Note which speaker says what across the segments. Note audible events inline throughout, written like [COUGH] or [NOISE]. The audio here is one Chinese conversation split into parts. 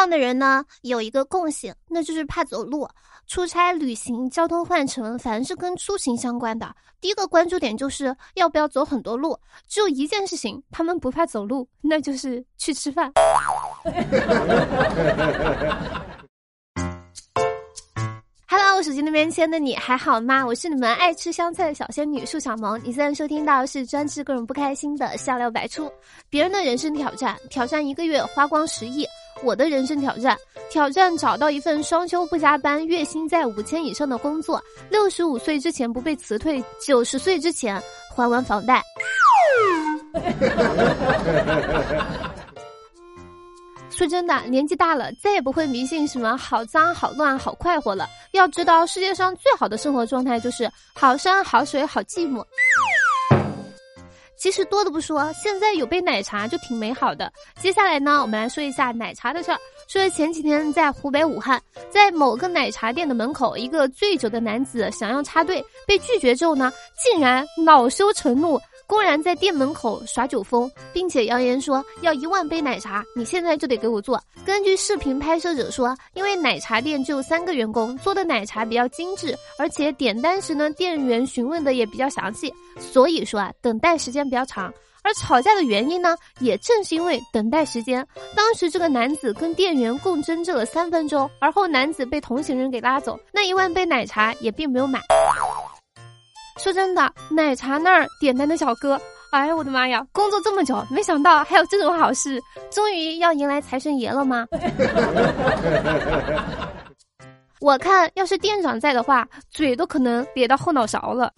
Speaker 1: 胖的人呢有一个共性，那就是怕走路。出差、旅行、交通换乘，凡是跟出行相关的，第一个关注点就是要不要走很多路。只有一件事情，他们不怕走路，那就是去吃饭。Hello，手机那边亲爱的你还好吗？我是你们爱吃香菜的小仙女树小萌。你现在收听到是专治各种不开心的笑料百出。别人的人生挑战，挑战一个月花光十亿。我的人生挑战，挑战找到一份双休不加班、月薪在五千以上的工作，六十五岁之前不被辞退，九十岁之前还完房贷。[LAUGHS] 说真的，年纪大了，再也不会迷信什么好脏、好乱、好快活了。要知道，世界上最好的生活状态就是好山好水好寂寞。其实多的不说，现在有杯奶茶就挺美好的。接下来呢，我们来说一下奶茶的事儿。说前几天在湖北武汉，在某个奶茶店的门口，一个醉酒的男子想要插队，被拒绝之后呢，竟然恼羞成怒。公然在店门口耍酒疯，并且扬言说要一万杯奶茶，你现在就得给我做。根据视频拍摄者说，因为奶茶店只有三个员工，做的奶茶比较精致，而且点单时呢，店员询问的也比较详细，所以说啊，等待时间比较长。而吵架的原因呢，也正是因为等待时间。当时这个男子跟店员共争执了三分钟，而后男子被同行人给拉走，那一万杯奶茶也并没有买。说真的，奶茶那儿点单的小哥，哎呀，我的妈呀！工作这么久，没想到还有这种好事，终于要迎来财神爷了吗？[LAUGHS] 我看要是店长在的话，嘴都可能咧到后脑勺了。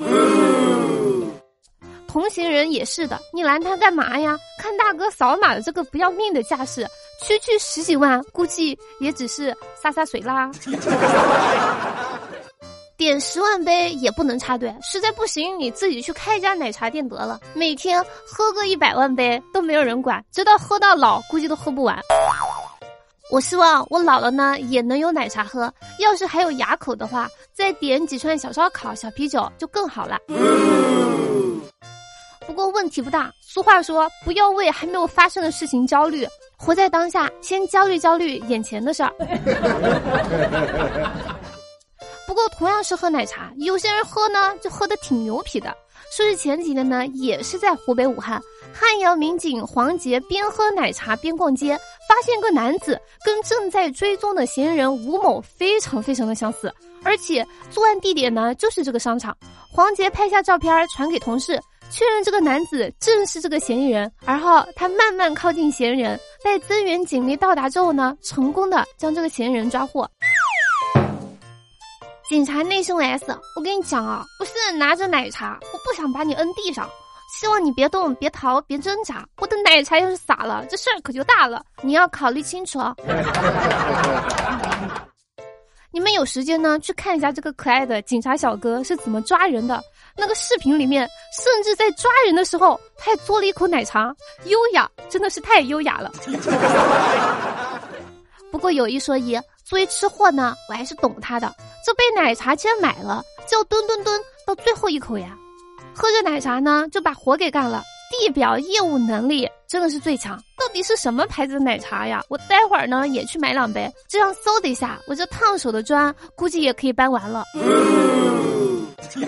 Speaker 1: 同行人也是的，你拦他干嘛呀？看大哥扫码的这个不要命的架势，区区十几万，估计也只是洒洒水啦。[LAUGHS] 点十万杯也不能插队，实在不行你自己去开一家奶茶店得了，每天喝个一百万杯都没有人管，直到喝到老估计都喝不完。我希望我老了呢也能有奶茶喝，要是还有牙口的话，再点几串小烧烤、小啤酒就更好了。不过问题不大，俗话说不要为还没有发生的事情焦虑，活在当下，先焦虑焦虑眼前的事儿。[LAUGHS] 不过同样是喝奶茶，有些人喝呢就喝的挺牛皮的。说是前几天呢，也是在湖北武汉，汉阳民警黄杰边喝奶茶边逛街，发现个男子跟正在追踪的嫌疑人吴某非常非常的相似，而且作案地点呢就是这个商场。黄杰拍下照片传给同事，确认这个男子正是这个嫌疑人。而后他慢慢靠近嫌疑人，待增援警力到达之后呢，成功的将这个嫌疑人抓获。警察内心 S，我跟你讲啊，我现在拿着奶茶，我不想把你摁地上，希望你别动、别逃、别挣扎。我的奶茶要是洒了，这事儿可就大了，你要考虑清楚啊。[LAUGHS] 你们有时间呢，去看一下这个可爱的警察小哥是怎么抓人的。那个视频里面，甚至在抓人的时候，他还嘬了一口奶茶，优雅，真的是太优雅了。[LAUGHS] 不过有一说一，作为吃货呢，我还是懂他的。这杯奶茶既然买了，就要吨吨吨到最后一口呀！喝着奶茶呢，就把活给干了。地表业务能力真的是最强。到底是什么牌子的奶茶呀？我待会儿呢也去买两杯，这样嗖的一下，我这烫手的砖估计也可以搬完了。[LAUGHS] [LAUGHS]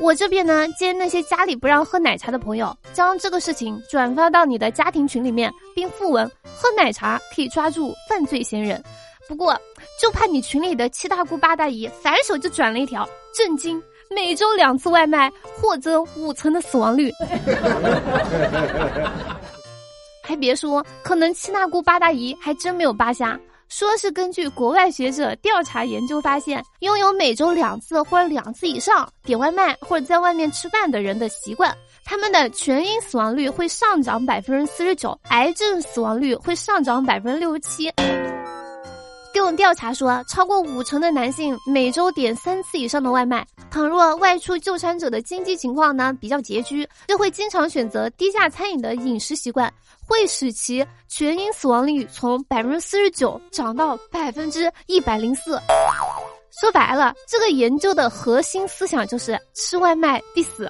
Speaker 1: 我这边呢，建议那些家里不让喝奶茶的朋友，将这个事情转发到你的家庭群里面，并附文：喝奶茶可以抓住犯罪嫌疑人。不过，就怕你群里的七大姑八大姨反手就转了一条：震惊，每周两次外卖，获增五成的死亡率。[LAUGHS] 还别说，可能七大姑八大姨还真没有扒瞎。说是根据国外学者调查研究发现，拥有每周两次或者两次以上点外卖或者在外面吃饭的人的习惯，他们的全因死亡率会上涨百分之四十九，癌症死亡率会上涨百分之六十七。这种调查说，超过五成的男性每周点三次以上的外卖。倘若外出就餐者的经济情况呢比较拮据，就会经常选择低价餐饮的饮食习惯，会使其全因死亡率从百分之四十九涨到百分之一百零四。说白了，这个研究的核心思想就是吃外卖必死。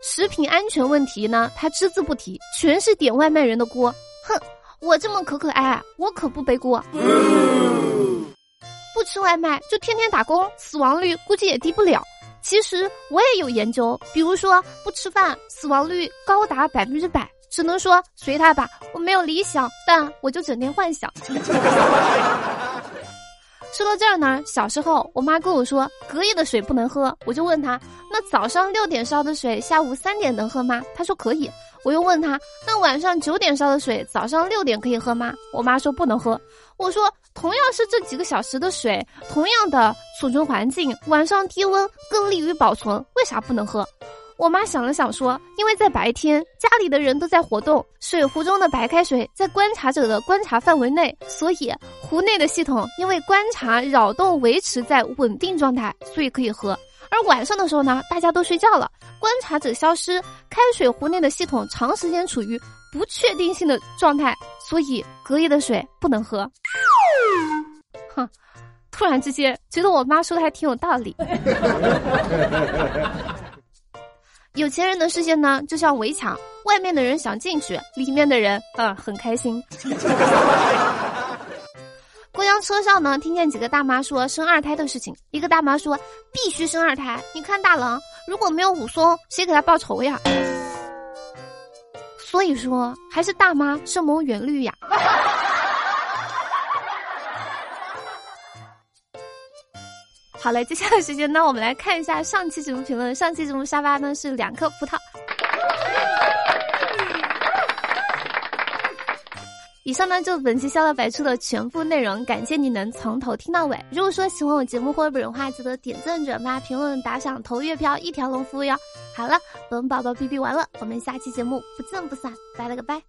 Speaker 1: 食品安全问题呢，他只字不提，全是点外卖人的锅。哼，我这么可可爱，我可不背锅。不吃外卖就天天打工，死亡率估计也低不了。其实我也有研究，比如说不吃饭，死亡率高达百分之百。只能说随他吧，我没有理想，但我就整天幻想。[LAUGHS] 说到这儿呢，小时候我妈跟我说隔夜的水不能喝，我就问她，那早上六点烧的水，下午三点能喝吗？她说可以。我又问她，那晚上九点烧的水，早上六点可以喝吗？我妈说不能喝。我说同样是这几个小时的水，同样的储存环境，晚上低温更利于保存，为啥不能喝？我妈想了想说：“因为在白天，家里的人都在活动，水壶中的白开水在观察者的观察范围内，所以壶内的系统因为观察扰动维持在稳定状态，所以可以喝。而晚上的时候呢，大家都睡觉了，观察者消失，开水壶内的系统长时间处于不确定性的状态，所以隔夜的水不能喝。”哼，突然之间觉得我妈说的还挺有道理。[LAUGHS] 有钱人的世界呢，就像围墙，外面的人想进去，里面的人啊很开心。[LAUGHS] 公交车上呢，听见几个大妈说生二胎的事情。一个大妈说：“必须生二胎，你看大郎如果没有武松，谁给他报仇呀？” [LAUGHS] 所以说，还是大妈深谋远虑呀。好了，接下来时间呢，我们来看一下上期节目评论。上期节目沙发呢是两颗葡萄。以上呢就本期笑料百出的全部内容，感谢你能从头听到尾。如果说喜欢我节目或者本人话，记得点赞、转发、评论、打赏、投月票，一条龙服务哟。好了，本宝宝哔哔完了，我们下期节目不见不散，拜了个拜。